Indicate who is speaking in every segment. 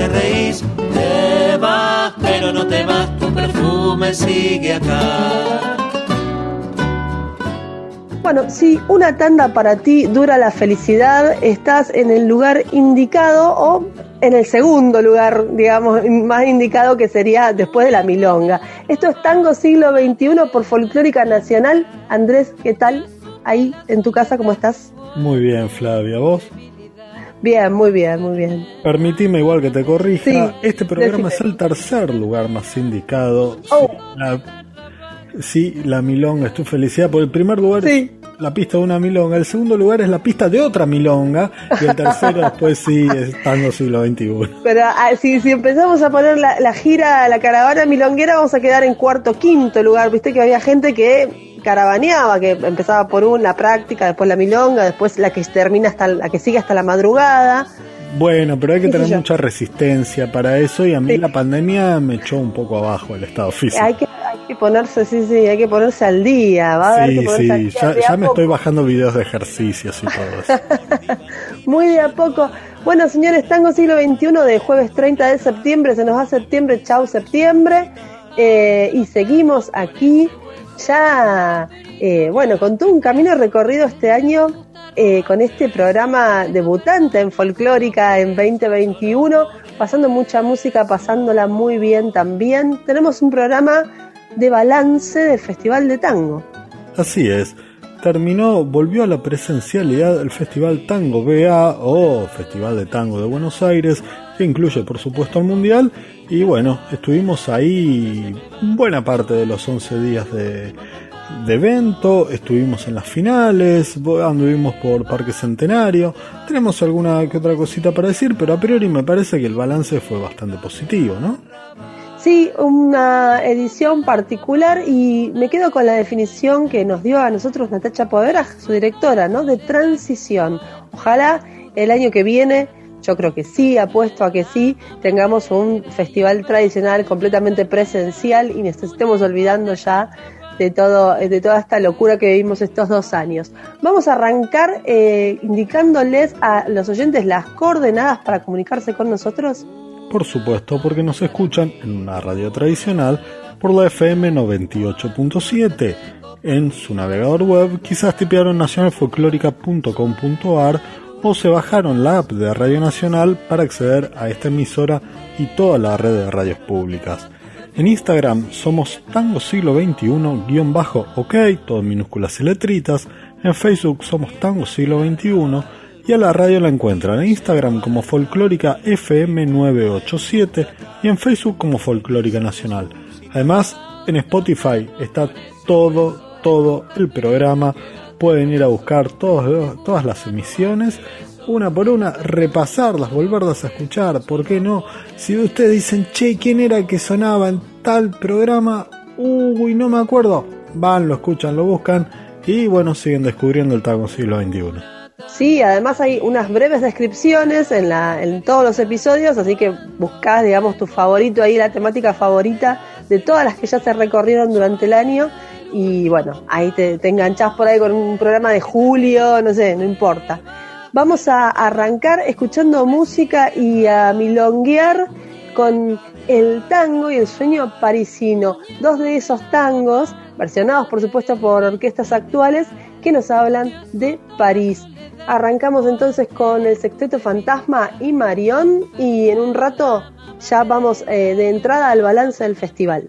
Speaker 1: te reís. Te vas, pero no te vas, tu perfume sigue acá.
Speaker 2: Bueno, si una tanda para ti dura la felicidad, estás en el lugar indicado o en el segundo lugar, digamos, más indicado que sería después de la milonga. Esto es Tango Siglo XXI por Folclórica Nacional. Andrés, ¿qué tal? Ahí en tu casa, ¿cómo estás?
Speaker 3: Muy bien, Flavia, ¿vos?
Speaker 2: Bien, muy bien, muy bien.
Speaker 3: Permitime igual que te corrija, este programa es el tercer lugar más indicado. Oh. Sí, la, milonga es tu felicidad. Por el primer lugar sí la pista de una milonga, el segundo lugar es la pista de otra milonga y el tercero después sí es tango siglo XXI.
Speaker 2: Pero ah, si, empezamos a poner la, gira, la caravana milonguera, vamos a quedar en cuarto, quinto lugar. Viste que había gente que caravaneaba, que empezaba por una práctica, después la milonga, después la que termina hasta la que sigue hasta la madrugada.
Speaker 3: Bueno, pero hay que tener mucha resistencia para eso y a mí la pandemia me echó un poco abajo el estado físico.
Speaker 2: Hay que, hay que ponerse, sí, sí, hay que ponerse al día. Va a
Speaker 3: sí, sí, ya, me estoy bajando videos de ejercicios y todo eso.
Speaker 2: Muy de a poco. Bueno, señores, Tango Siglo XXI de jueves 30 de septiembre, se nos va septiembre, chau septiembre. Eh, y seguimos aquí ya, eh, bueno, con todo un camino recorrido este año eh, con este programa debutante en folclórica en 2021, pasando mucha música, pasándola muy bien también. Tenemos un programa de balance del Festival de Tango.
Speaker 3: Así es. Terminó, volvió a la presencialidad el Festival Tango BA o Festival de Tango de Buenos Aires, que incluye por supuesto el Mundial. Y bueno, estuvimos ahí buena parte de los 11 días de, evento, estuvimos en las finales, anduvimos por Parque Centenario, tenemos alguna que otra cosita para decir, pero a priori me parece que el balance fue bastante positivo, ¿no?
Speaker 2: Sí, una edición particular y me quedo con la definición que nos dio a nosotros Natacha Povera, su directora, ¿no? De transición. Ojalá el año que viene yo creo que sí, apuesto a que sí, tengamos un festival tradicional completamente presencial y nos estemos olvidando ya de, todo, de toda esta locura que vivimos estos dos años. Vamos a arrancar eh, indicándoles a los oyentes las coordenadas para comunicarse con nosotros.
Speaker 3: Por supuesto, porque nos escuchan en una radio tradicional por la FM 98.7. En su navegador web quizás tipearon nacionalfolclórica.com.ar o se bajaron la app de Radio Nacional para acceder a esta emisora y toda la red de radios públicas. En Instagram somos Tango Siglo XXI-OK, todo en minúsculas y letritas. En Facebook somos Tango Siglo XXI. Y a la radio la encuentran en Instagram como Folclórica FM987 y en Facebook como Folclórica Nacional. Además, en Spotify está todo, todo el programa. Pueden ir a buscar todas las emisiones una por una, repasarlas, volverlas a escuchar, ¿por qué no? Si ustedes dicen, che, ¿quién era que sonaba en tal programa? Uy, no me acuerdo. Van, lo escuchan, lo buscan y bueno, siguen descubriendo el tango siglo XXI.
Speaker 2: Sí, además hay unas breves descripciones en, la, en todos los episodios, así que buscás, digamos, tu favorito ahí, la temática favorita de todas las que ya se recorrieron durante el año. Y bueno, ahí te, te enganchás por ahí con un programa de julio, no sé, no importa. Vamos a arrancar escuchando música y a milonguear con el tango y el sueño parisino, dos de esos tangos, versionados por supuesto por orquestas actuales, que nos hablan de París. Arrancamos entonces con el Sexteto Fantasma y Marión y en un rato ya vamos eh, de entrada al balance del festival.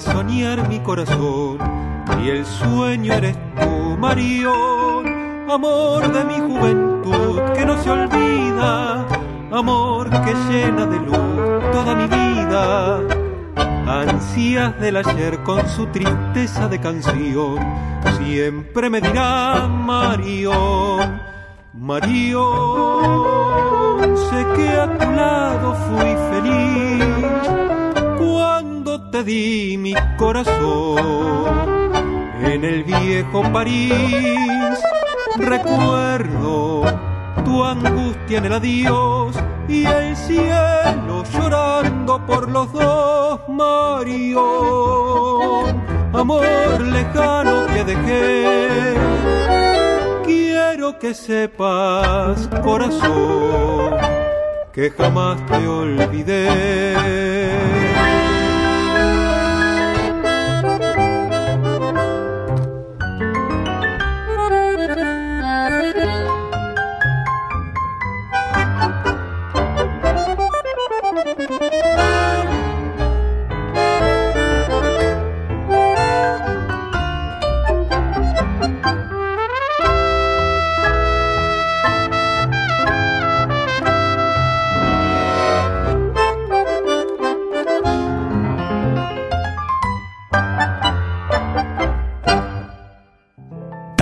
Speaker 4: Soñar mi corazón y el sueño eres tú, Marión, amor de mi juventud que no se olvida, amor que llena de luz toda mi vida. Ansias del ayer con su tristeza de canción, siempre me dirá Marión, Marión, sé que a tu lado fui feliz te di mi corazón en el viejo París. Recuerdo tu angustia en el adiós y el cielo llorando por los dos, Mario. Amor lejano que dejé, quiero que sepas, corazón, que jamás te olvidé.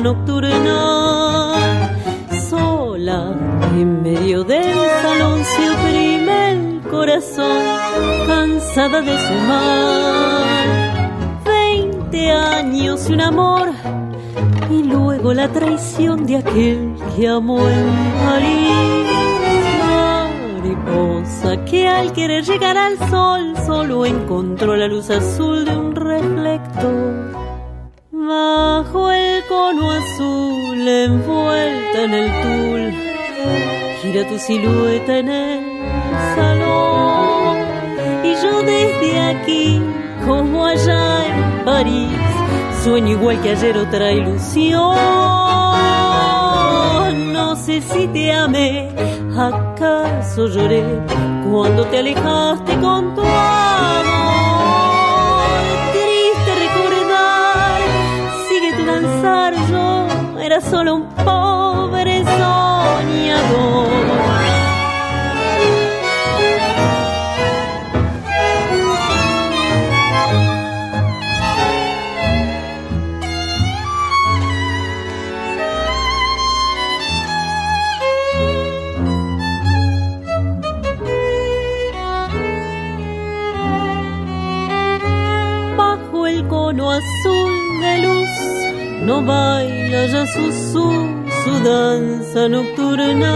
Speaker 5: Nocturna. Sola en medio del salón se oprime el corazón, cansada de su mal. Veinte años y un amor, y luego la traición de aquel que amó en París. Mariposa que al querer llegar al sol solo encontró la luz azul de un reflector bajo el cono azul envuelta en el tul. Gira tu silueta en el salón y yo desde aquí, como allá en París, sueño igual que ayer otra ilusión. No sé si te amé, acaso lloré cuando te alejaste con tu
Speaker 6: solo un pobre soñador. Bajo el cono azul de luz no baila ya su, su, danza nocturna.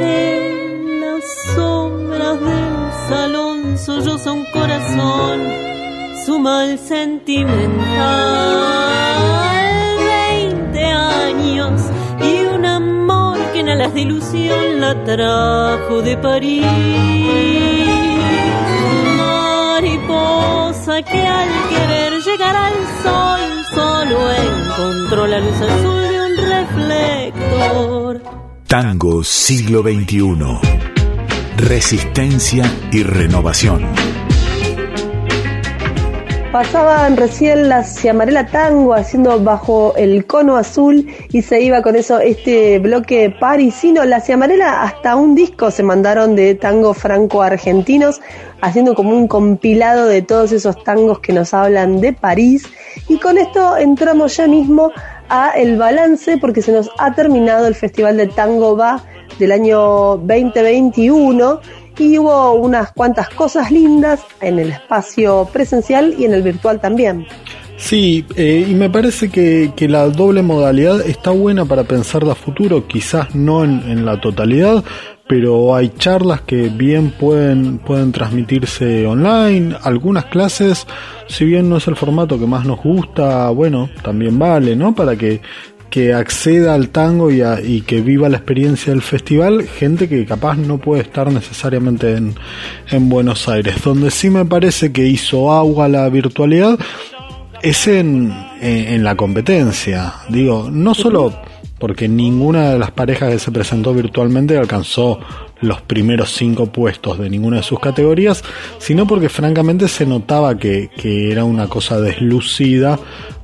Speaker 6: En las sombras del salón solloza un corazón, su mal sentimental. Veinte años y un amor que en alas de ilusión la trajo de París mariposa que al querer llegar al sol encontró la luz azul de un reflector.
Speaker 7: Tango siglo XXI. Resistencia y renovación.
Speaker 2: Pasaban recién la Ciamarela Tango haciendo bajo el cono azul y se iba con eso este bloque parisino. La Ciamarela hasta un disco se mandaron de tango franco-argentinos, haciendo como un compilado de todos esos tangos que nos hablan de París. Y con esto entramos ya mismo a el balance porque se nos ha terminado el Festival de Tango Va del año 2021 y hubo unas cuantas cosas lindas en el espacio presencial y en el virtual también.
Speaker 3: Sí, eh, y me parece que, que, la doble modalidad está buena para pensar a futuro, quizás no en, en, la totalidad, pero hay charlas que bien pueden, pueden transmitirse online, algunas clases, si bien no es el formato que más nos gusta, bueno, también vale, ¿no? Para que que acceda al tango y, a, y, que viva la experiencia del festival, gente que capaz no puede estar necesariamente en, en, Buenos Aires. Donde sí me parece que hizo agua la virtualidad es en, en, en la competencia. Digo, no solo porque ninguna de las parejas que se presentó virtualmente alcanzó los primeros cinco puestos de ninguna de sus categorías, sino porque francamente se notaba que, que era una cosa deslucida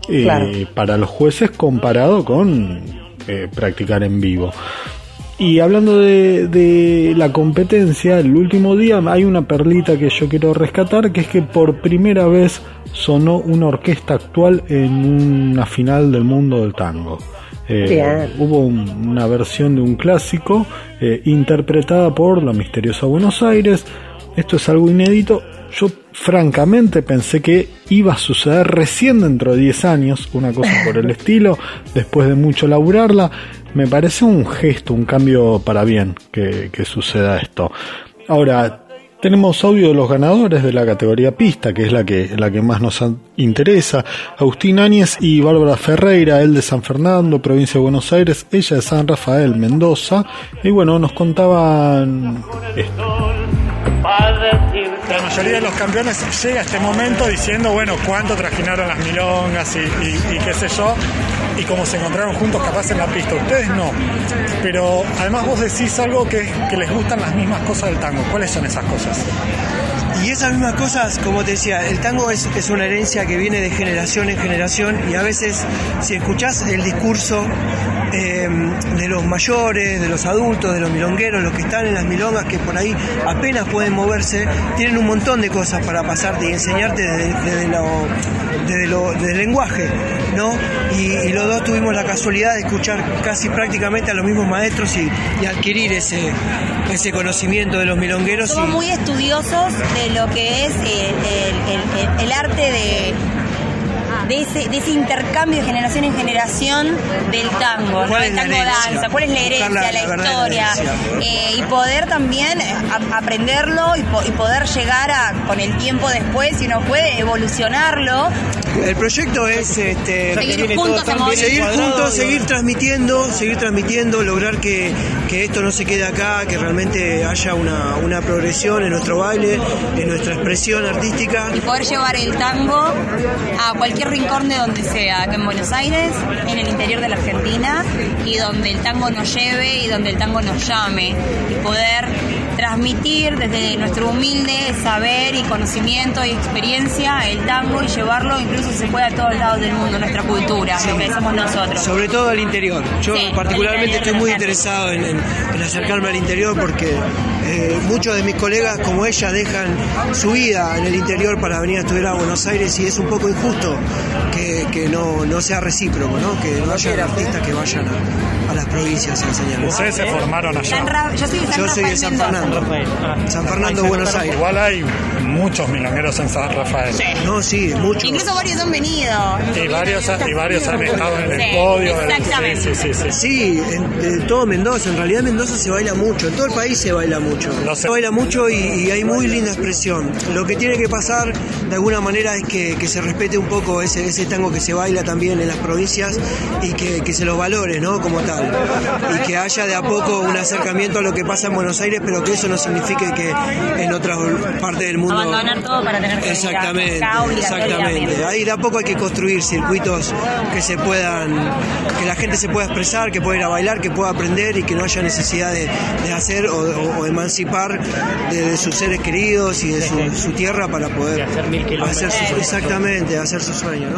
Speaker 3: eh, claro. para los jueces comparado con eh, practicar en vivo. Y hablando de, de, la competencia, el último día hay una perlita que yo quiero rescatar, que es que por primera vez sonó una orquesta actual en una final del mundo del tango. Eh, hubo un, una versión de un clásico eh, interpretada por la misteriosa Buenos Aires. Esto es algo inédito. Yo francamente pensé que iba a suceder recién dentro de 10 años, una cosa por el estilo, después de mucho laburarla. Me parece un gesto, un cambio para bien que, que suceda esto. Ahora, tenemos audio de los ganadores de la categoría pista, que es la que, la que más nos interesa. Agustín Áñez y Bárbara Ferreira, él de San Fernando, provincia de Buenos Aires, ella de San Rafael, Mendoza. Y bueno, nos contaban esto.
Speaker 8: La mayoría de los campeones llega a este momento diciendo, bueno, cuánto trajinaron las milongas y, y, y qué sé yo, y cómo se encontraron juntos capaz en la pista. Ustedes no. Pero además vos decís algo que, que les gustan las mismas cosas del tango. ¿Cuáles son esas cosas?
Speaker 9: Y esas mismas cosas, como te decía, el tango es, es, una herencia que viene de generación en generación y a veces si escuchás el discurso eh, de los mayores, de los adultos, de los milongueros, los que están en las milongas que por ahí apenas pueden moverse, tienen un montón de cosas para pasarte y enseñarte desde, desde, lo, desde, lo, desde el lenguaje, ¿no? Y, y, los dos tuvimos la casualidad de escuchar casi prácticamente a los mismos maestros y, y adquirir ese, ese conocimiento de los milongueros.
Speaker 10: Somos
Speaker 9: y,
Speaker 10: muy estudiosos de lo que es el, el, el, el arte de, de, ese, de ese, intercambio de generación en generación del tango, ¿no? el tango danza, cuál es la herencia, la, la, historia, eh, y poder también a, aprenderlo y, po, y, poder llegar a, con el tiempo después, si uno puede, evolucionarlo.
Speaker 9: El proyecto es este,
Speaker 10: seguir juntos,
Speaker 9: seguir, juntos seguir transmitiendo, seguir transmitiendo, lograr que, que, esto no se quede acá, que realmente haya una, una progresión en nuestro baile, en nuestra expresión artística.
Speaker 10: Y poder llevar el tango a cualquier rincón de donde sea, acá en Buenos Aires, en el interior de la Argentina, y donde el tango nos lleve y donde el tango nos llame, y poder transmitir desde nuestro humilde saber y conocimiento y experiencia el tango y llevarlo incluso se puede a todos lados del mundo, nuestra cultura, lo que somos nosotros.
Speaker 9: Sobre todo al interior. Yo particularmente estoy muy interesado en, acercarme al interior porque eh, muchos de mis colegas como ella dejan su vida en el interior para venir a estudiar a Buenos Aires y es un poco injusto que, no, no, sea recíproco, ¿no? que no haya artistas que vayan a, las provincias a enseñar.
Speaker 8: Ustedes se formaron allá.
Speaker 10: Yo soy de San,
Speaker 9: Yo soy de San Fernando. San Fernando, Buenos Aires.
Speaker 8: Igual hay muchos milongueros en San Rafael.
Speaker 9: No, sí, muchos.
Speaker 10: Incluso varios han venido.
Speaker 8: Y varios, y varios han estado en el podio.
Speaker 10: Exactamente.
Speaker 8: Sí, sí, sí.
Speaker 9: Sí, en, todo Mendoza. En realidad Mendoza se baila mucho. En todo el país se baila mucho. Se baila mucho y, hay muy linda expresión. Lo que tiene que pasar de alguna manera es que, se respete un poco ese, ese tango que se baila también en las provincias y que, se lo valore, ¿no? Como tal. Y que haya de a poco un acercamiento a lo que pasa en Buenos Aires, pero que eso no signifique que en otras partes del mundo.
Speaker 10: Abandonar todo para tener que
Speaker 9: Exactamente, exactamente. Ahí de a poco hay que construir circuitos que se puedan, que la gente se pueda expresar, que pueda ir a bailar, que pueda aprender y que no haya necesidad de, hacer o, emancipar de, sus seres queridos y de su, tierra para poder hacer su, exactamente, hacer su sueño.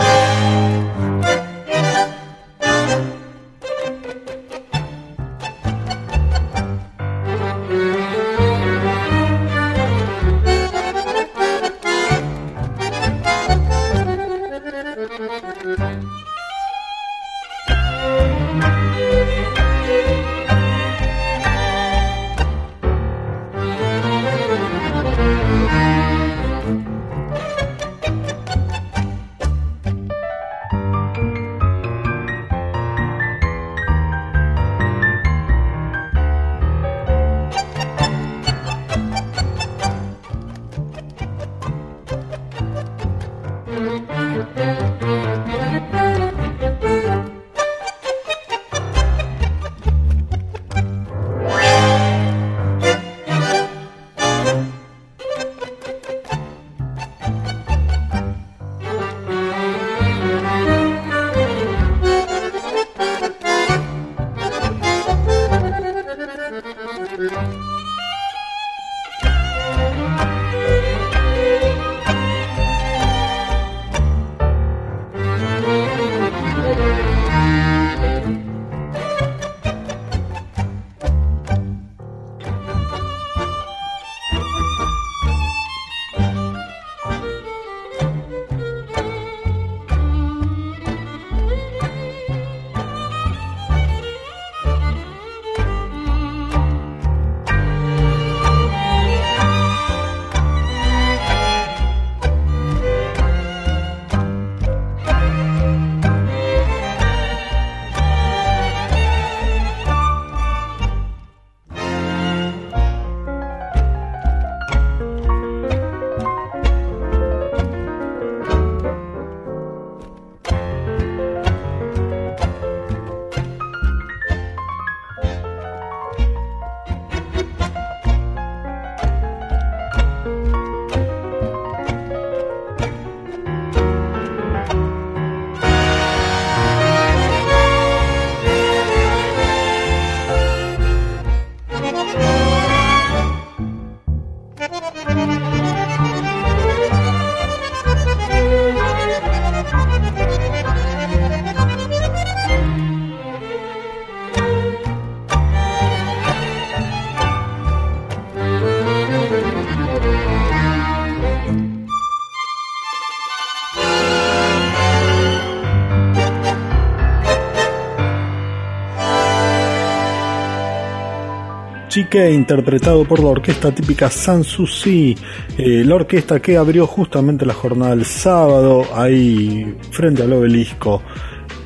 Speaker 3: Chique, interpretado por la orquesta típica Sanssouci, eh, la orquesta que abrió justamente la jornada del sábado ahí frente al obelisco.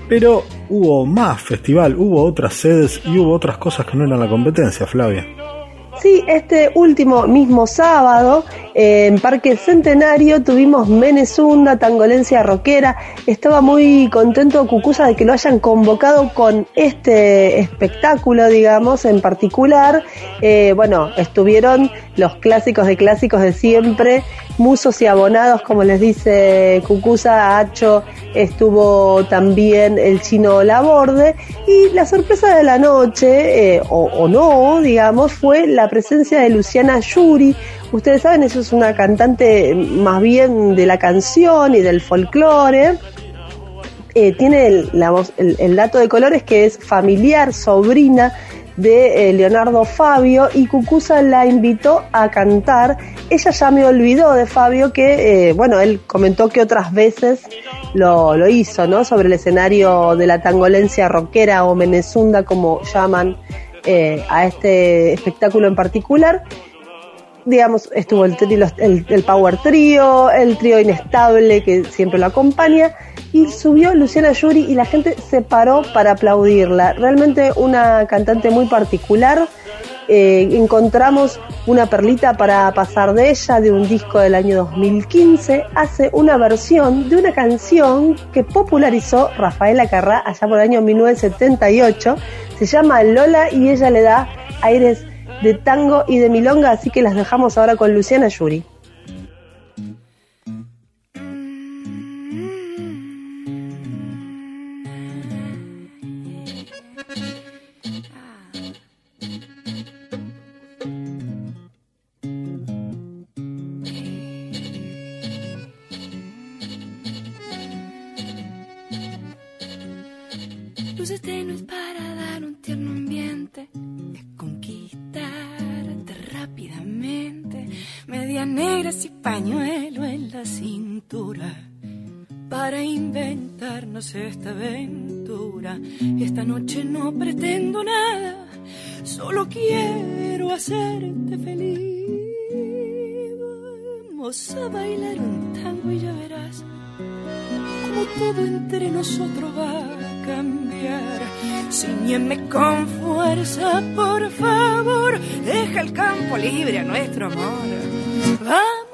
Speaker 3: Pero hubo más festival, hubo otras sedes y hubo otras cosas que no eran la competencia, Flavia.
Speaker 2: Sí, este último mismo sábado En Parque Centenario tuvimos Menezunda, Tangolencia Roquera. Estaba muy contento Cucusa de que lo hayan convocado con este espectáculo, digamos, en particular. Eh, bueno, estuvieron los clásicos de clásicos de siempre, musos y abonados, como les dice Cucusa, Hacho, estuvo también el chino Laborde. Y la sorpresa de la noche, eh, o, o no, digamos, fue la presencia de Luciana Yuri, Ustedes saben, eso es una cantante más bien de la canción y del folclore. Eh, tiene el, la el, dato de colores que es familiar, sobrina de eh, Leonardo Fabio y Cucusa la invitó a cantar. Ella ya me olvidó de Fabio que, eh, bueno, él comentó que otras veces lo, lo, hizo, ¿no? Sobre el escenario de la tangolencia rockera o menezunda, como llaman a este espectáculo en particular digamos, estuvo el, el, Power Trio, el trío inestable que siempre lo acompaña, y subió Luciana Yuri y la gente se paró para aplaudirla. Realmente una cantante muy particular. Eh, encontramos una perlita para pasar de ella de un disco del año 2015. Hace una versión de una canción que popularizó Rafaela Carrá allá por el año 1978. Se llama Lola y ella le da aires de tango y de milonga, así que las dejamos ahora con Luciana Yuri.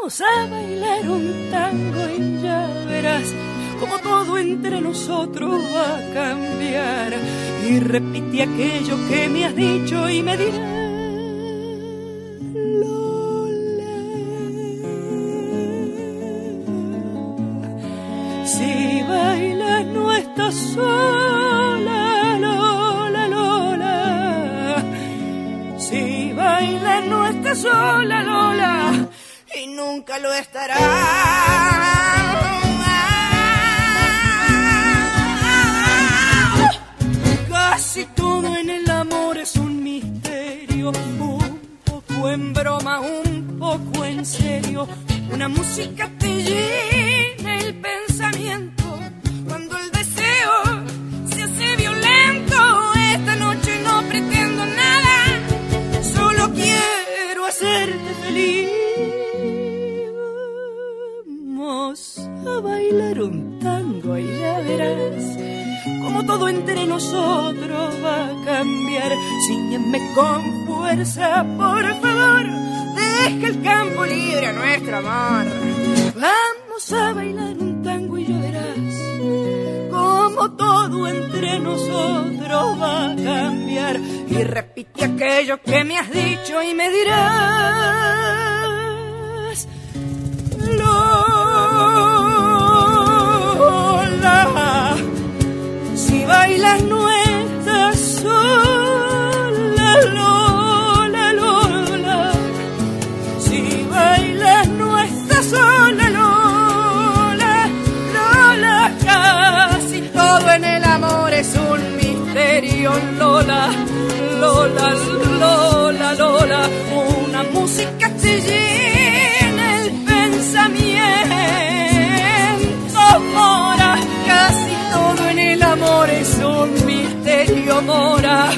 Speaker 11: Vamos a bailar un tango y ya verás como todo entre nosotros va a cambiar. Y repite aquello que me has dicho y me dirás. Lola, Lola. Una música te llena el pensamiento, mora, casi todo en el amor es un misterio, mora,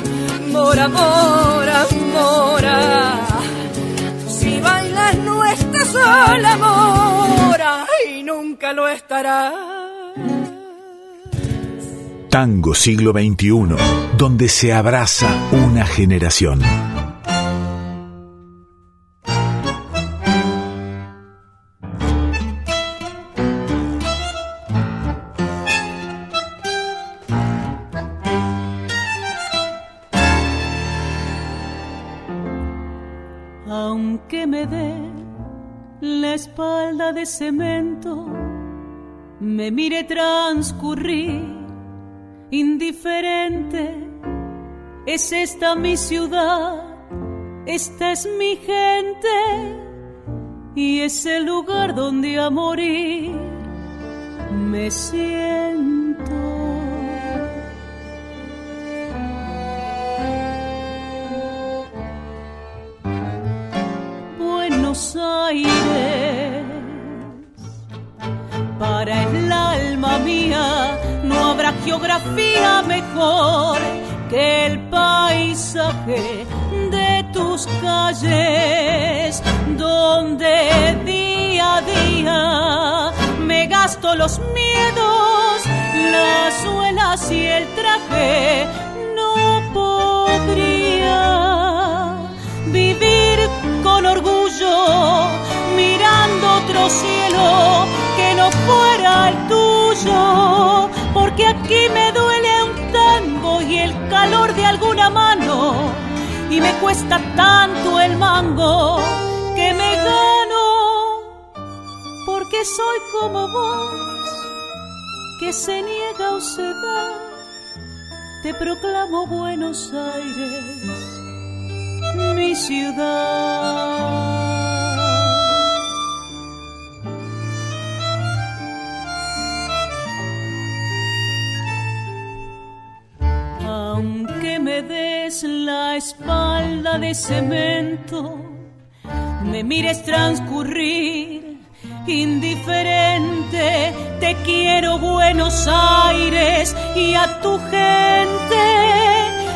Speaker 11: mora, mora, mora. Si bailas no estás sola, mora, y nunca lo estará.
Speaker 7: Tango Siglo XXI, donde se abraza una generación.
Speaker 6: Aunque me dé la espalda de cemento, me mire transcurrir indiferente. Es esta mi ciudad, esta es mi gente y es el lugar donde a morir me siento. Buenos Aires, para el alma mía no habrá geografía mejor que el paisaje de tus calles, donde día a día me gasto los miedos, las suelas y el traje. No podría vivir con orgullo, mirando otro cielo fuera el tuyo, porque aquí me duele un tango y el calor de alguna mano, y me cuesta tanto el mango que me gano, porque soy como vos, que se niega o se da, te proclamo Buenos Aires mi ciudad. Espalda de cemento, me mires transcurrir indiferente, te quiero Buenos Aires y a tu gente.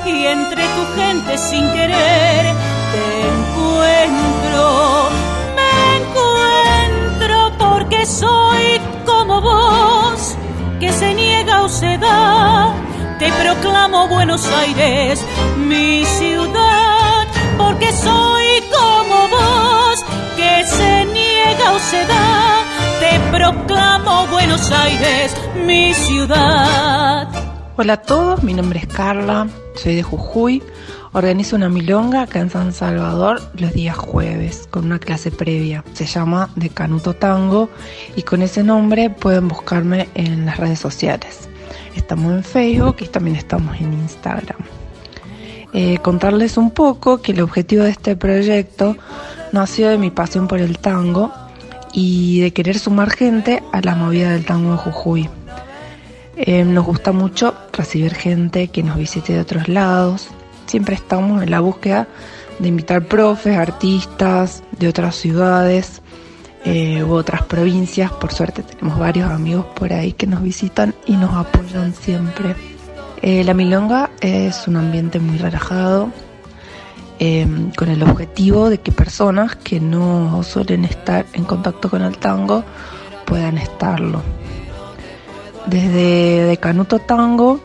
Speaker 6: Y entre tu gente sin querer te encuentro, me encuentro porque soy como vos, que se niega o se da, te proclamo Buenos Aires, mi ciudad, porque soy como vos, que se niega o se da, te proclamo Buenos Aires, mi ciudad.
Speaker 12: Hola a todos, mi nombre es Carla, soy de Jujuy. Organizo una milonga acá en San Salvador los días jueves con una clase previa. Se llama De Canuto Tango y con ese nombre pueden buscarme en las redes sociales. Estamos en Facebook y también estamos en Instagram. Eh, contarles un poco que el objetivo de este proyecto nació de mi pasión por el tango y de querer sumar gente a la movida del tango de Jujuy. Eh, nos gusta mucho recibir gente que nos visite de otros lados. Siempre estamos en la búsqueda de invitar profes, artistas de otras ciudades eh, u otras provincias. Por suerte tenemos varios amigos por ahí que nos visitan y nos apoyan siempre. Eh, la Milonga es un ambiente muy relajado, con el objetivo de que personas que no suelen estar en contacto con el tango puedan estarlo. Desde de Canuto Tango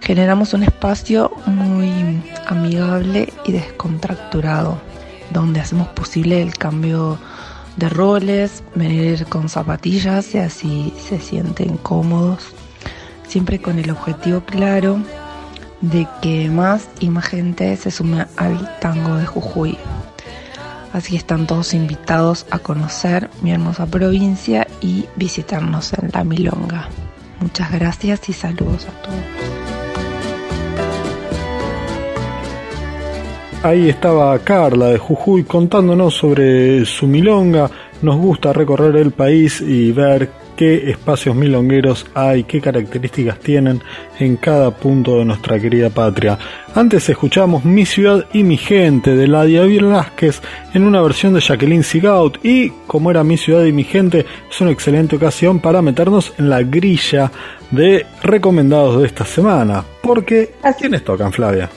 Speaker 12: generamos un espacio muy amigable y descontracturado, donde hacemos posible el cambio de roles, venir con zapatillas y así se sienten cómodos, siempre con el objetivo claro de que más y más gente se sume al tango de Jujuy. Así están todos invitados a conocer mi hermosa provincia y visitarnos en La Milonga. Muchas gracias y saludos a todos.
Speaker 3: Ahí estaba Carla de Jujuy contándonos sobre su milonga. Nos gusta recorrer el país y ver qué espacios milongueros hay, qué características tienen en cada punto de nuestra querida patria. Antes escuchamos Mi ciudad y mi gente de Ladia Velázquez en una versión de Jacqueline Sigaut y como era Mi ciudad y mi gente es una excelente ocasión para meternos en la grilla de recomendados de esta semana. Porque ¿quiénes tocan Flavia?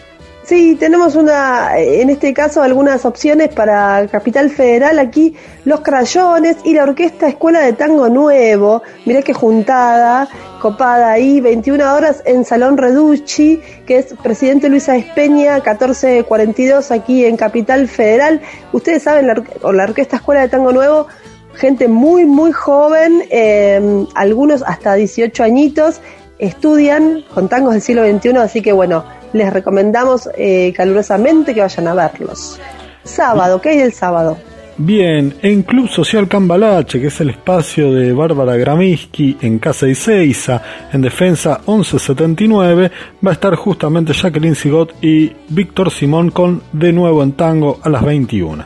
Speaker 2: Sí, tenemos una, en este caso, algunas opciones para Capital Federal. Aquí Los Crayones y la Orquesta Escuela de Tango Nuevo. Mirá qué juntada, copada ahí, 21 horas en Salón Reducci, que es Presidente Luisa Espeña, 1442 aquí en Capital Federal. Ustedes saben, la, la Orquesta Escuela de Tango Nuevo, gente muy, muy joven, eh, algunos hasta 18 añitos, estudian con tangos del siglo XXI, así que bueno les recomendamos eh, calurosamente que vayan a verlos. sábado, ¿qué hay del sábado?
Speaker 3: Bien, en Club Social Cambalache, que es el espacio de Bárbara Gramiski en Casa Iseiza, en Defensa 1179, va a estar justamente Jacqueline Sigot y Víctor Simón con De nuevo en tango a las 21.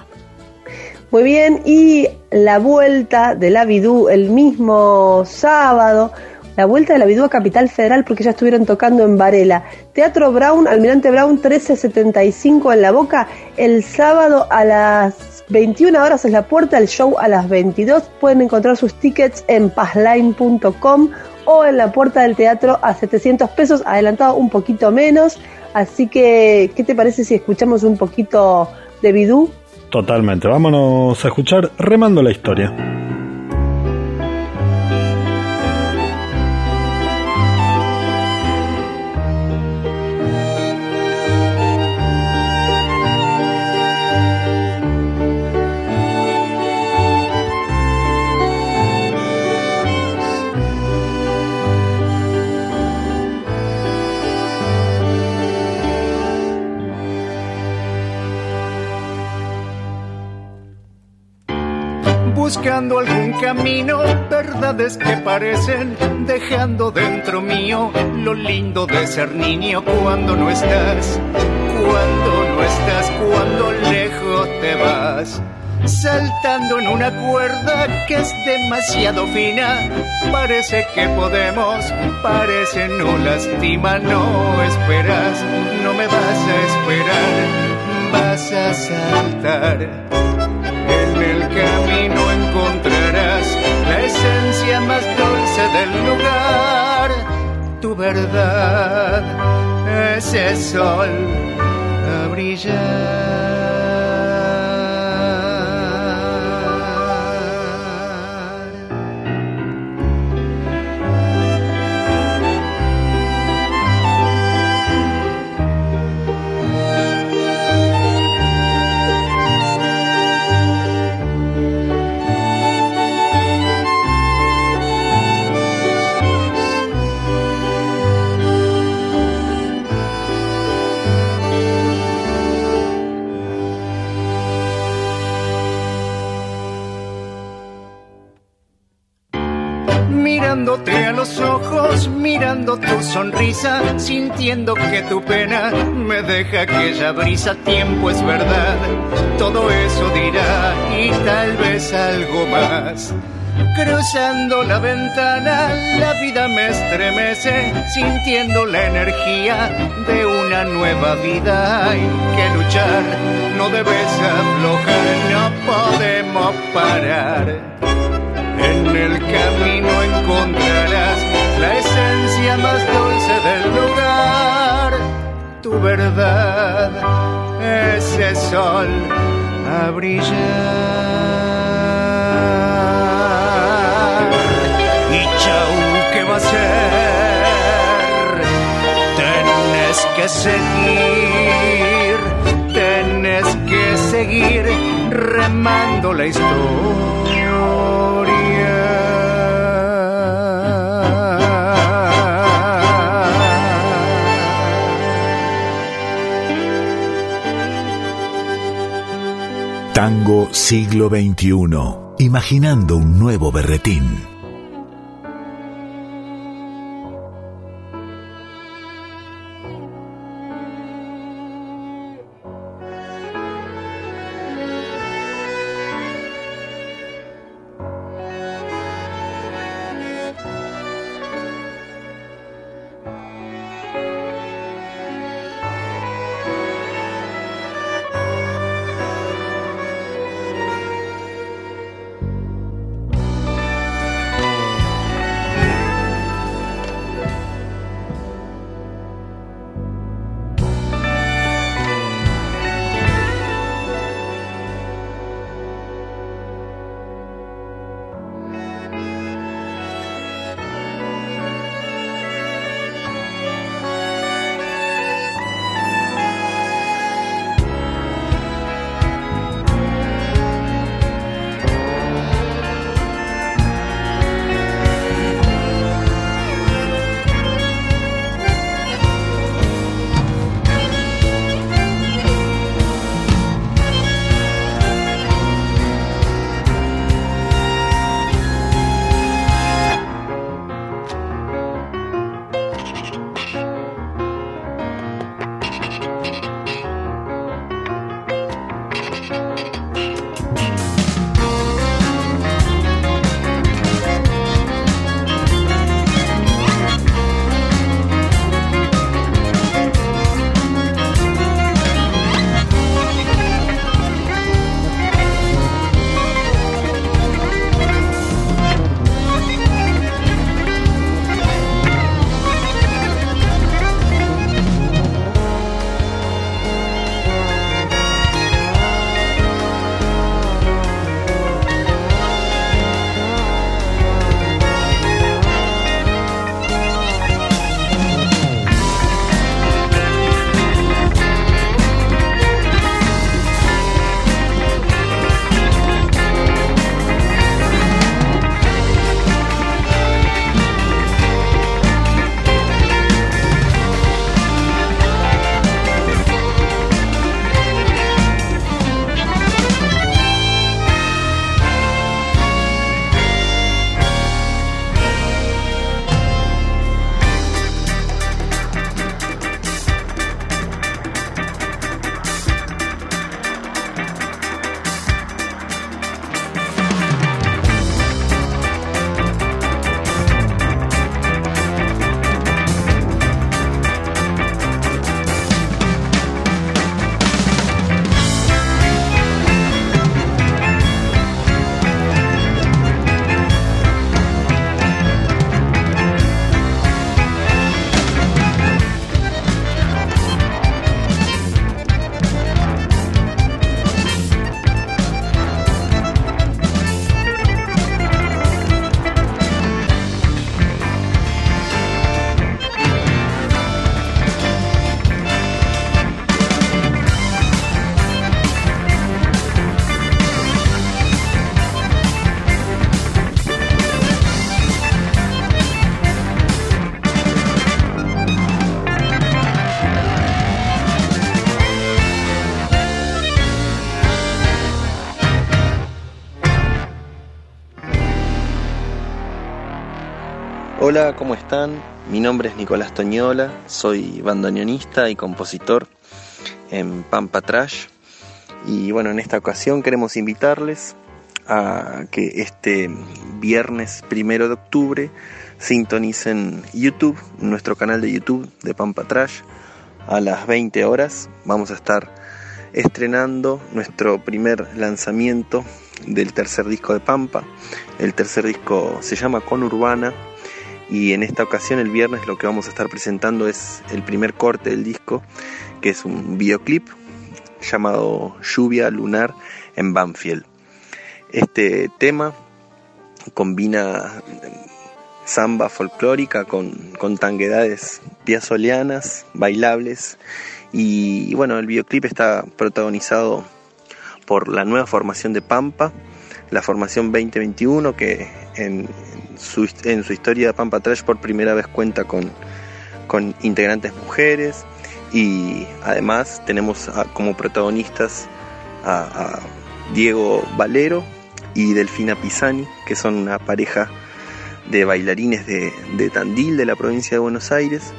Speaker 2: Muy bien, y la vuelta de la Bidú el mismo sábado, la vuelta de la Bidú a Capital Federal porque ya estuvieron tocando en Varela. Teatro Brown, Almirante Brown 1375 en la boca, el sábado a las 21 horas es la puerta, el show a las 22. Pueden encontrar sus tickets en pazline.com o en la puerta del teatro a 700 pesos, adelantado un poquito menos. Así que, ¿qué te parece si escuchamos un poquito de Bidú?
Speaker 3: Totalmente, vámonos a escuchar Remando la Historia.
Speaker 13: Buscando algún camino, verdades que parecen, dejando dentro mío lo lindo de ser niño. Cuando no estás, cuando no estás, cuando lejos te vas. Saltando en una cuerda que es demasiado fina, parece que podemos, parece no lastima, no esperas, no me vas a esperar, vas a saltar más dulce del lugar. Tu verdad, ese sol a brillar. Mirándote a los ojos, mirando tu sonrisa, sintiendo que tu pena me deja aquella brisa. Tiempo es verdad, todo eso dirá y tal vez algo más. Cruzando la ventana, la vida me estremece, sintiendo la energía de una nueva vida. Hay que luchar, no debes aflojar, no podemos parar. El camino encontrarás la esencia más dulce del lugar. Tu verdad, ese sol a brillar. Y chau, ¿qué va a ser? Tienes que seguir, tienes que seguir remando la historia.
Speaker 7: Siglo XXI, imaginando un nuevo berretín.
Speaker 14: Mi nombre es Nicolás Toñola, soy bandoneonista y compositor en Pampa Trash. Y bueno, en esta ocasión queremos invitarles a que este viernes primero de octubre sintonicen YouTube, nuestro canal de YouTube de Pampa Trash. A las 20 horas vamos a estar estrenando nuestro primer lanzamiento del tercer disco de Pampa. El tercer disco se llama Con Urbana y en esta ocasión el viernes lo que vamos a estar presentando es el primer corte del disco, que es un videoclip llamado Lluvia Lunar en Banfield. Este tema combina samba folclórica con, con tanguedades piazolianas, bailables y bueno, el videoclip está protagonizado por la nueva formación de Pampa, la formación 2021 que en su, en su historia de Pampa Trash por primera vez cuenta con, con integrantes mujeres y además tenemos como protagonistas a, Diego Valero y Delfina Pisani, que son una pareja de bailarines de, de Tandil, de la provincia de Buenos Aires,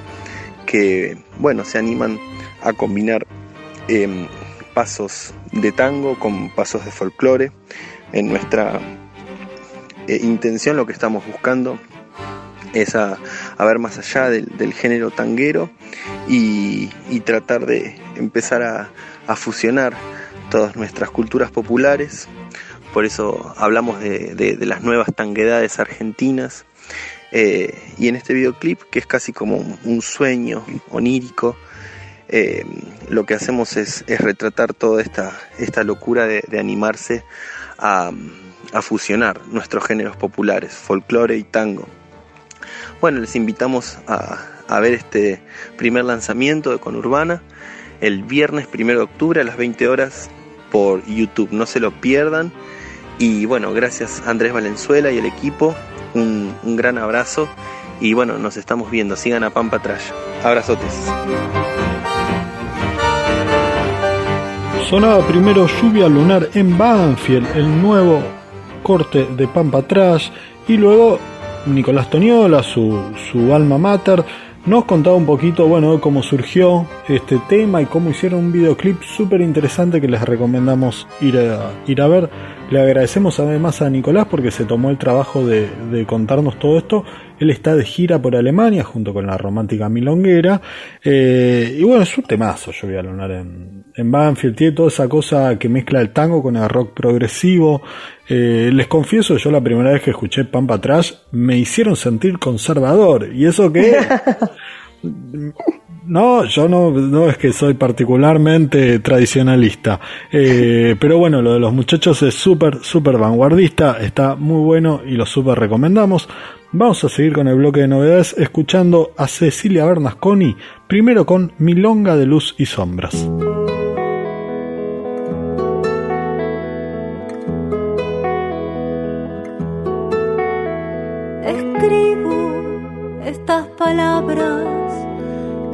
Speaker 14: que bueno, se animan a combinar em, pasos de tango con pasos de folclore. En nuestra eh, intención lo que estamos buscando es a, ver más allá del, género tanguero y, tratar de empezar a, fusionar todas nuestras culturas populares. Por eso hablamos de, las nuevas tanguedades argentinas. Eh, y en este videoclip, que es casi como un sueño onírico, eh, lo que hacemos es, retratar toda esta, esta locura de, animarse a, fusionar nuestros géneros populares, folclore y tango. Bueno, les invitamos a, ver este primer lanzamiento de Conurbana el viernes 1 de octubre a las 20 horas por YouTube. No se lo pierdan. Y bueno, gracias Andrés Valenzuela y el equipo. Un, un gran abrazo. Y bueno, nos estamos viendo. Sigan a Pampa Trash. Abrazotes.
Speaker 3: Sonaba primero Lluvia Lunar en Banfield, el nuevo corte de Pampa Trash, y luego Nicolás Toñola, su, su alma mater, nos contaba un poquito, bueno, cómo surgió este tema y cómo hicieron un videoclip súper interesante que les recomendamos ir a, ir a ver. Le agradecemos además a Nicolás porque se tomó el trabajo de, contarnos todo esto. Él está de gira por Alemania junto con la romántica milonguera. Eh, y bueno, es un temazo, yo voy a lunar en, en Banfield. Tiene toda esa cosa que mezcla el tango con el rock progresivo. Eh, les confieso, yo la primera vez que escuché Pampa Trash me hicieron sentir conservador. ¿Y eso qué? No, yo no, no es que soy particularmente tradicionalista. Eh, pero bueno, lo de los muchachos es súper, súper vanguardista, está muy bueno y lo súper recomendamos. Vamos a seguir con el bloque de novedades escuchando a Cecilia Bernasconi, primero con Milonga de Luz y Sombras.
Speaker 5: Escribo estas palabras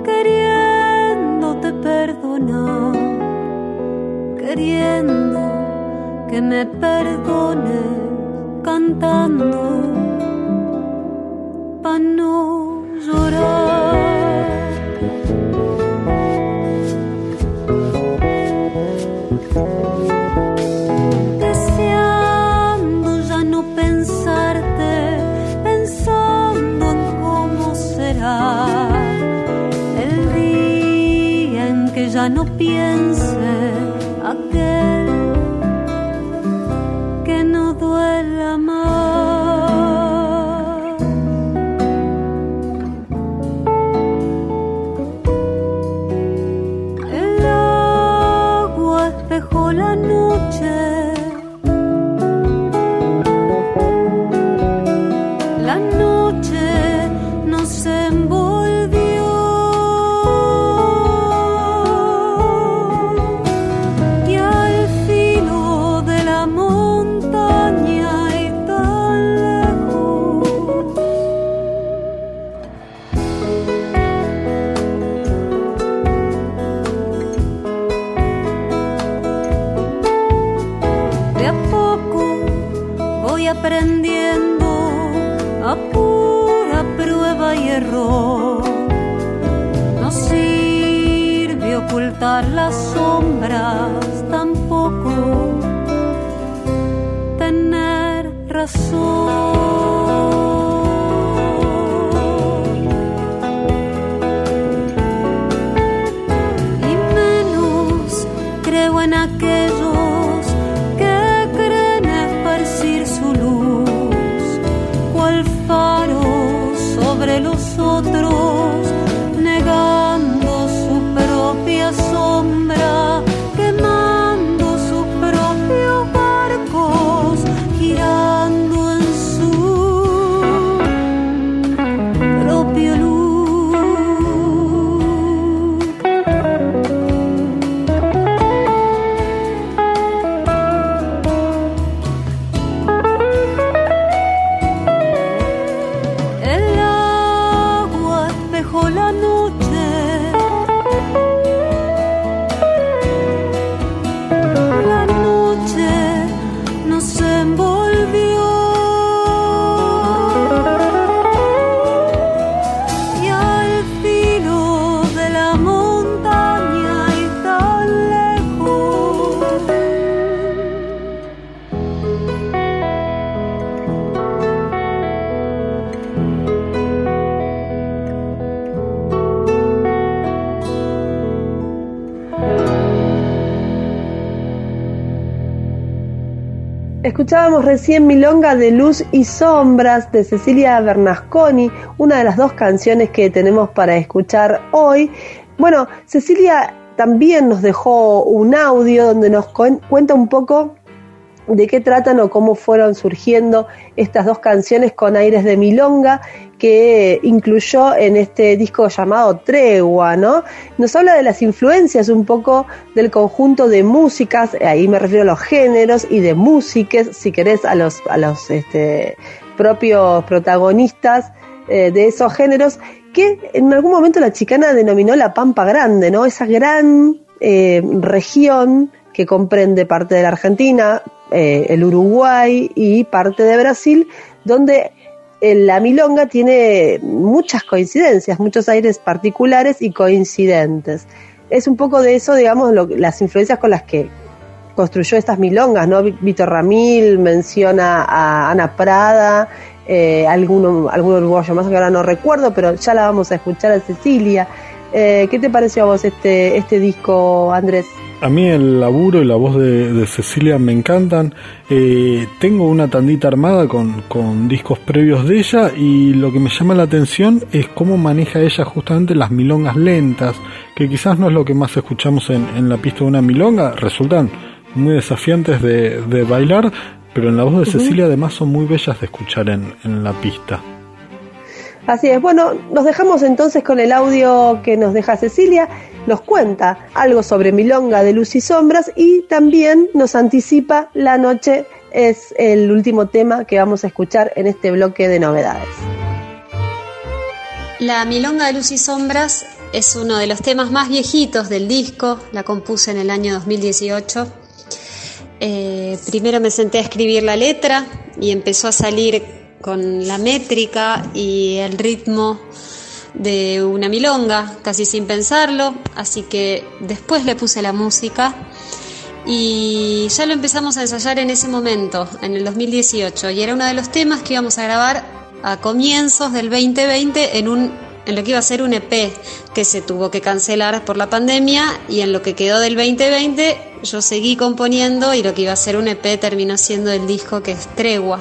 Speaker 5: queriéndote perdonar, queriendo que me perdones cantando para no llorar. No piense aquel
Speaker 2: Escuchábamos recién Milonga de Luz y Sombras de Cecilia Bernasconi, una de las dos canciones que tenemos para escuchar hoy. Bueno, Cecilia también nos dejó un audio donde nos cuenta un poco de qué tratan o cómo fueron surgiendo estas dos canciones con aires de milonga que incluyó en este disco llamado Tregua, ¿no? Nos habla de las influencias un poco del conjunto de músicas, ahí me refiero a los géneros y de músiques, si querés, a los, a los este, propios protagonistas eh, de esos géneros, que en algún momento la chicana denominó la Pampa Grande, ¿no? Esa gran eh, región que comprende parte de la Argentina, eh, el Uruguay y parte de Brasil, donde eh, la milonga tiene muchas coincidencias, muchos aires particulares y coincidentes. Es un poco de eso, digamos, las influencias con las que construyó estas milongas, ¿no? Víctor Ramil menciona a Ana Prada, eh, alguno, algún uruguayo más que ahora no recuerdo, pero ya la vamos a escuchar a Cecilia. Eh, ¿Qué te pareció a vos este, este disco, Andrés?
Speaker 3: A mí el laburo y la voz de, Cecilia me encantan. Eh, tengo una tandita armada con, con, discos previos de ella y lo que me llama la atención es cómo maneja ella justamente las milongas lentas, que quizás no es lo que más escuchamos en, en la pista de una milonga, resultan muy desafiantes de, de bailar, pero en la voz de Cecilia además son muy bellas de escuchar en, en la pista.
Speaker 2: Así es, bueno, nos dejamos entonces con el audio que nos deja Cecilia, nos cuenta algo sobre Milonga de Luz y Sombras y también nos anticipa La Noche es el último tema que vamos a escuchar en este bloque de novedades.
Speaker 15: La Milonga de Luz y Sombras es uno de los temas más viejitos del disco, la compuse en el año 2018. Eh, primero me senté a escribir la letra y empezó a salir con la métrica y el ritmo de una milonga, casi sin pensarlo, así que después le puse la música y ya lo empezamos a ensayar en ese momento, en el 2018, y era uno de los temas que íbamos a grabar a comienzos del 2020 en un en lo que iba a ser un EP que se tuvo que cancelar por la pandemia y en lo que quedó del 2020 yo seguí componiendo y lo que iba a ser un EP terminó siendo el disco que es Tregua.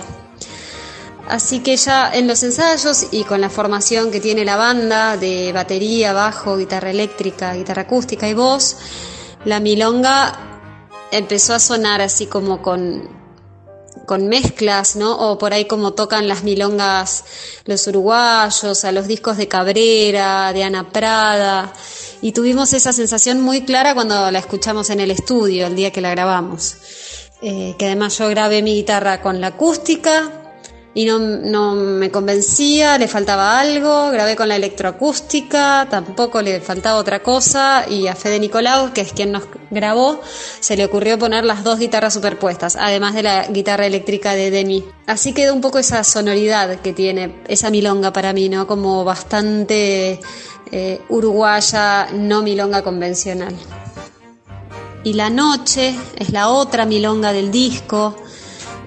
Speaker 15: Así que ya en los ensayos y con la formación que tiene la banda de batería, bajo, guitarra eléctrica, guitarra acústica y voz, la milonga empezó a sonar así como con, con mezclas, ¿no? O por ahí como tocan las milongas los uruguayos, a los discos de Cabrera, de Ana Prada. Y tuvimos esa sensación muy clara cuando la escuchamos en el estudio, el día que la grabamos. Eh, que además yo grabé mi guitarra con la acústica, y no, no, me convencía, le faltaba algo, grabé con la electroacústica, tampoco le faltaba otra cosa y a Fede Nicolau, que es quien nos grabó, se le ocurrió poner las dos guitarras superpuestas, además de la guitarra eléctrica de Demi. Así quedó un poco esa sonoridad que tiene esa milonga para mí, ¿no? Como bastante
Speaker 5: eh, uruguaya, no milonga convencional. Y La Noche es la otra milonga del disco,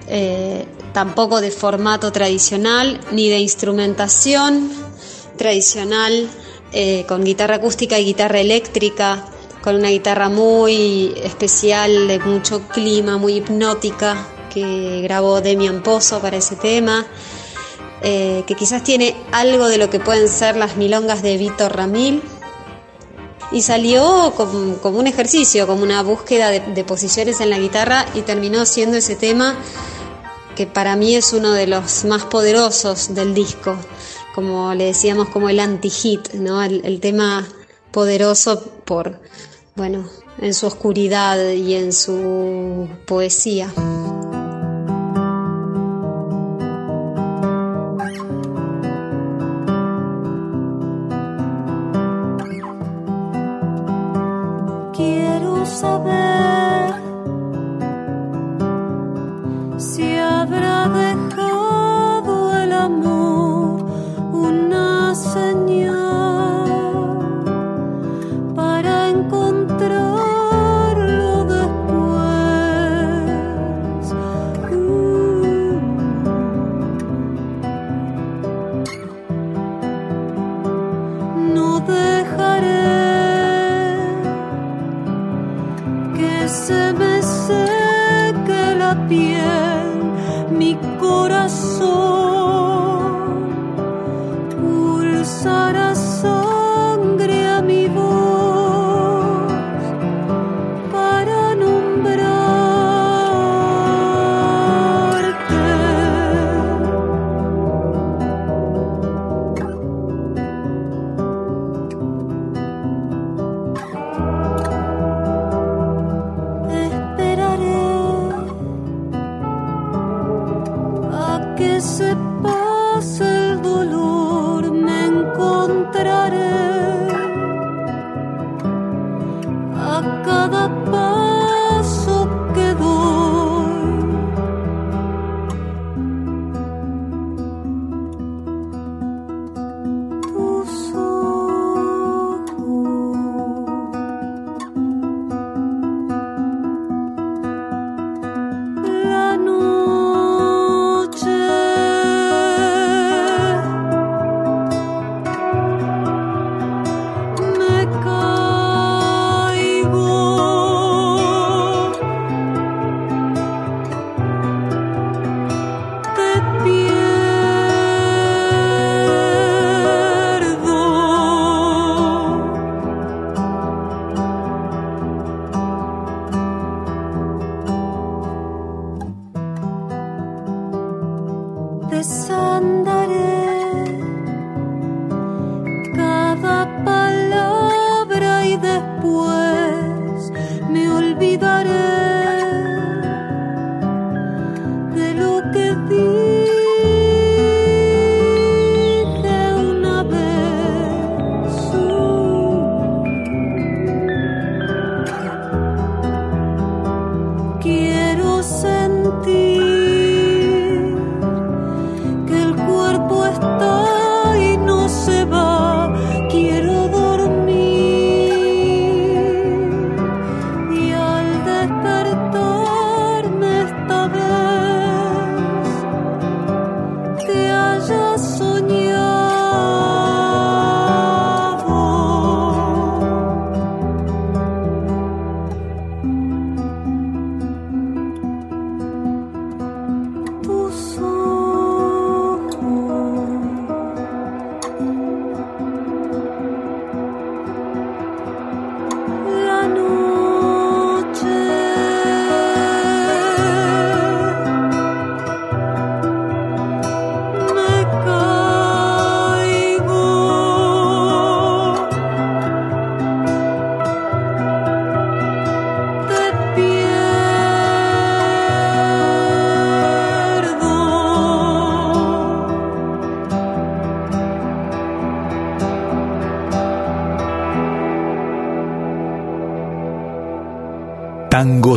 Speaker 5: eh, tampoco de formato tradicional ni de instrumentación tradicional, eh, con guitarra acústica y guitarra eléctrica, con una guitarra muy especial, de mucho clima, muy hipnótica, que grabó Demian Pozo para ese tema. Eh, que quizás tiene algo de lo que pueden ser las milongas de Víctor Ramil. Y salió como, un ejercicio, como una búsqueda de, posiciones en la guitarra y terminó siendo ese tema que para mí es uno de los más poderosos del disco, como le decíamos como el anti-hit, ¿no? el, el tema poderoso por, bueno, en su oscuridad y en su poesía.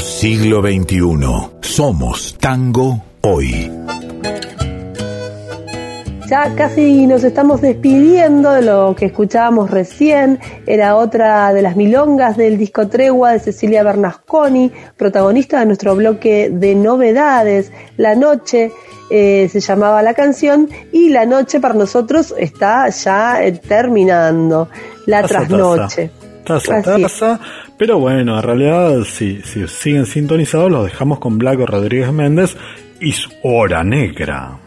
Speaker 7: Tango siglo XXI. Somos tango hoy.
Speaker 2: Ya casi nos estamos despidiendo de lo que escuchábamos recién. Era otra de las milongas del disco Tregua de Cecilia Bernasconi, protagonista de nuestro bloque de novedades. La noche eh, se llamaba la canción y la noche para nosotros está ya eh, terminando. La trasnoche.
Speaker 3: Taza, taza, pero bueno, en realidad si, si siguen sintonizados los dejamos con Blanco Rodríguez Méndez y su hora negra.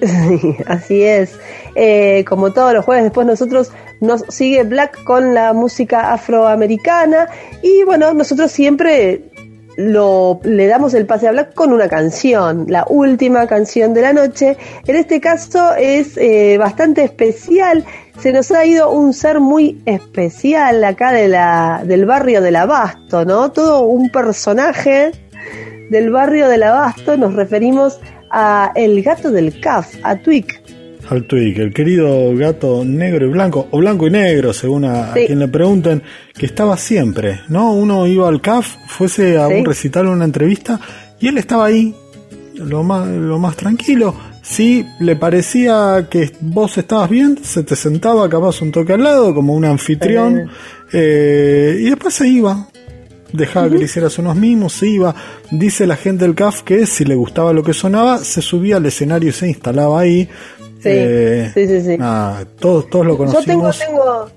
Speaker 2: Así es. Eh, como todos los jueves, después nosotros nos sigue Black con la música afroamericana y bueno, nosotros siempre lo, le damos el pase a Black con una canción, la última canción de la noche. En este caso es eh, bastante especial. Se nos ha ido un ser muy especial acá de del barrio del Abasto, ¿no? Todo un personaje del barrio del Abasto. Nos referimos a el gato del CAF, a Twig.
Speaker 3: Al Twig, el querido gato negro y blanco, o blanco y negro, según a, quien le pregunten, que estaba siempre, ¿no? Uno iba al CAF, fuese a un recital o una entrevista, y él estaba ahí, lo más, lo más tranquilo. Si le parecía que vos estabas bien, se te sentaba capaz un toque al lado, como un anfitrión, eh, y después se iba, dejaba que le hicieras unos mimos, se iba. Dice la gente del CAF que si le gustaba lo que sonaba, se subía al escenario y se instalaba ahí.
Speaker 2: Sí,
Speaker 3: Eh,
Speaker 2: sí, sí, sí.
Speaker 3: nada, todos, todos lo
Speaker 2: Yo tengo, tengo.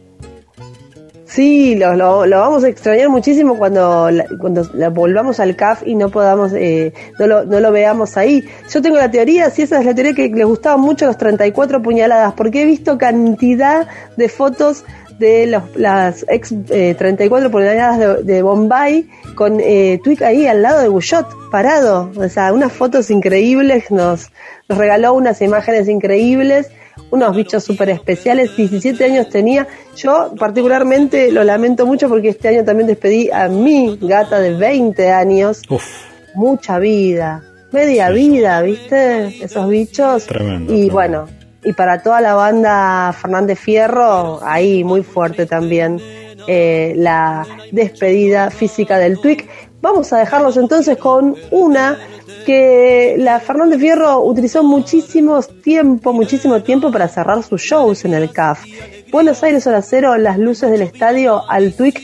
Speaker 2: Sí, lo, lo, lo vamos a extrañar muchísimo cuando, la- cuando la volvamos al CAF y no podamos, eh, no, lo, no lo veamos ahí. Yo tengo la teoría, si esa es la teoría que les gustaban mucho los 34 puñaladas, porque he visto cantidad de fotos de los, las ex eh, 34 puñaladas de, de Bombay con eh, Twig ahí al lado de Bullot, parado. O sea, unas fotos increíbles, nos, nos regaló unas imágenes increíbles unos bichos súper especiales, 17 años tenía, yo particularmente lo lamento mucho porque este año también despedí a mi gata de 20 años, mucha vida, media vida, ¿viste? Esos bichos.
Speaker 3: Tremendo,
Speaker 2: y bueno, y para toda la banda Fernández Fierro, ahí muy fuerte también eh, la despedida física del Twig. Vamos a dejarlos entonces con una que la Fernández Fierro utilizó muchísimo tiempo, muchísimo tiempo para cerrar sus shows en el CAF. Buenos Aires hora cero, las luces del estadio al Twig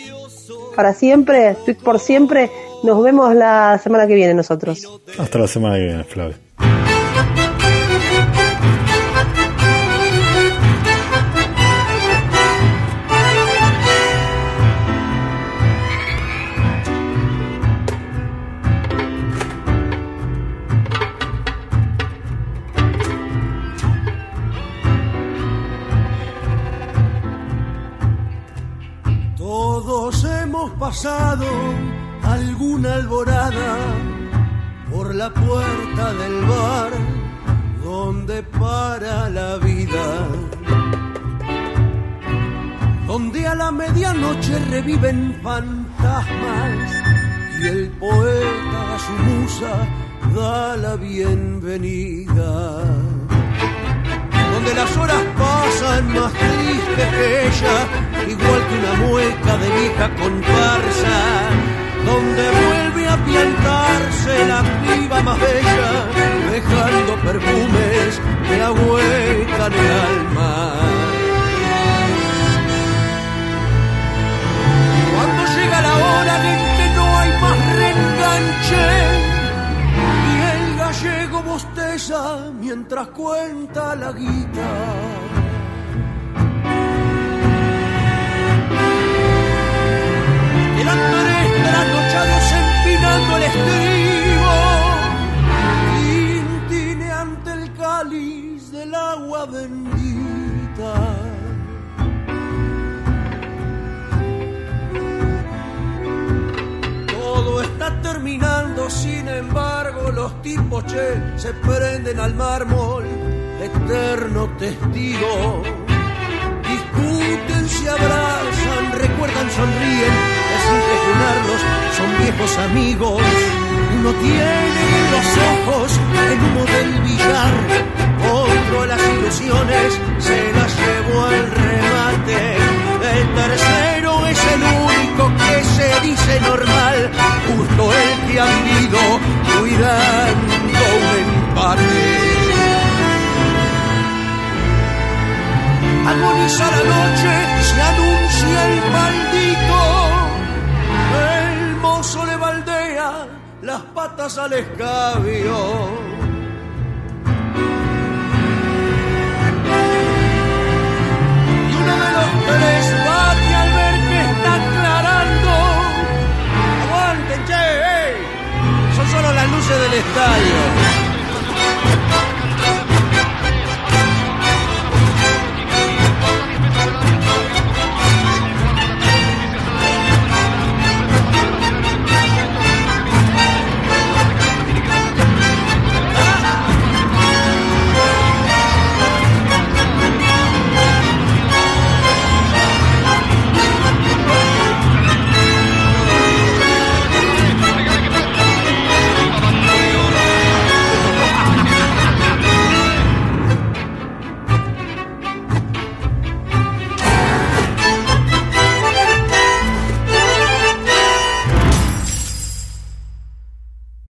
Speaker 2: para siempre, Twig por siempre. Nos vemos la semana que viene nosotros.
Speaker 3: Hasta la semana que viene, Flavio.
Speaker 16: La puerta del bar donde para la vida. Donde a la medianoche reviven fantasmas y el poeta a su musa da la bienvenida donde las horas pasan más tristes que ella, igual que una mueca de vieja comparsa, donde vuelve a piantarse la piba más bella, dejando perfumes que ahuecan el alma. Cuando llega la hora en que no hay más reenganche, y el gallego bosteza mientras cuenta la guita. Eran tres trasnochados empinando el estribo, tintineante el cáliz del agua bendita. Todo está terminando, sin embargo, los tipos se prenden al mármol, eterno testigo. Discuten, se abrazan, recuerdan, sonríen, sin son viejos amigos. Uno tiene los ojos el humo del billar, otro las ilusiones se las llevó al remate. El tercero es el único que se dice normal, justo el que ha vivido cuidando un empate. agoniza la noche, se anuncia el maldito. Las patas al escabio. Y uno de los tres bate al ver que está aclarando. Aguanten, che, eh. son solo las luces del estadio.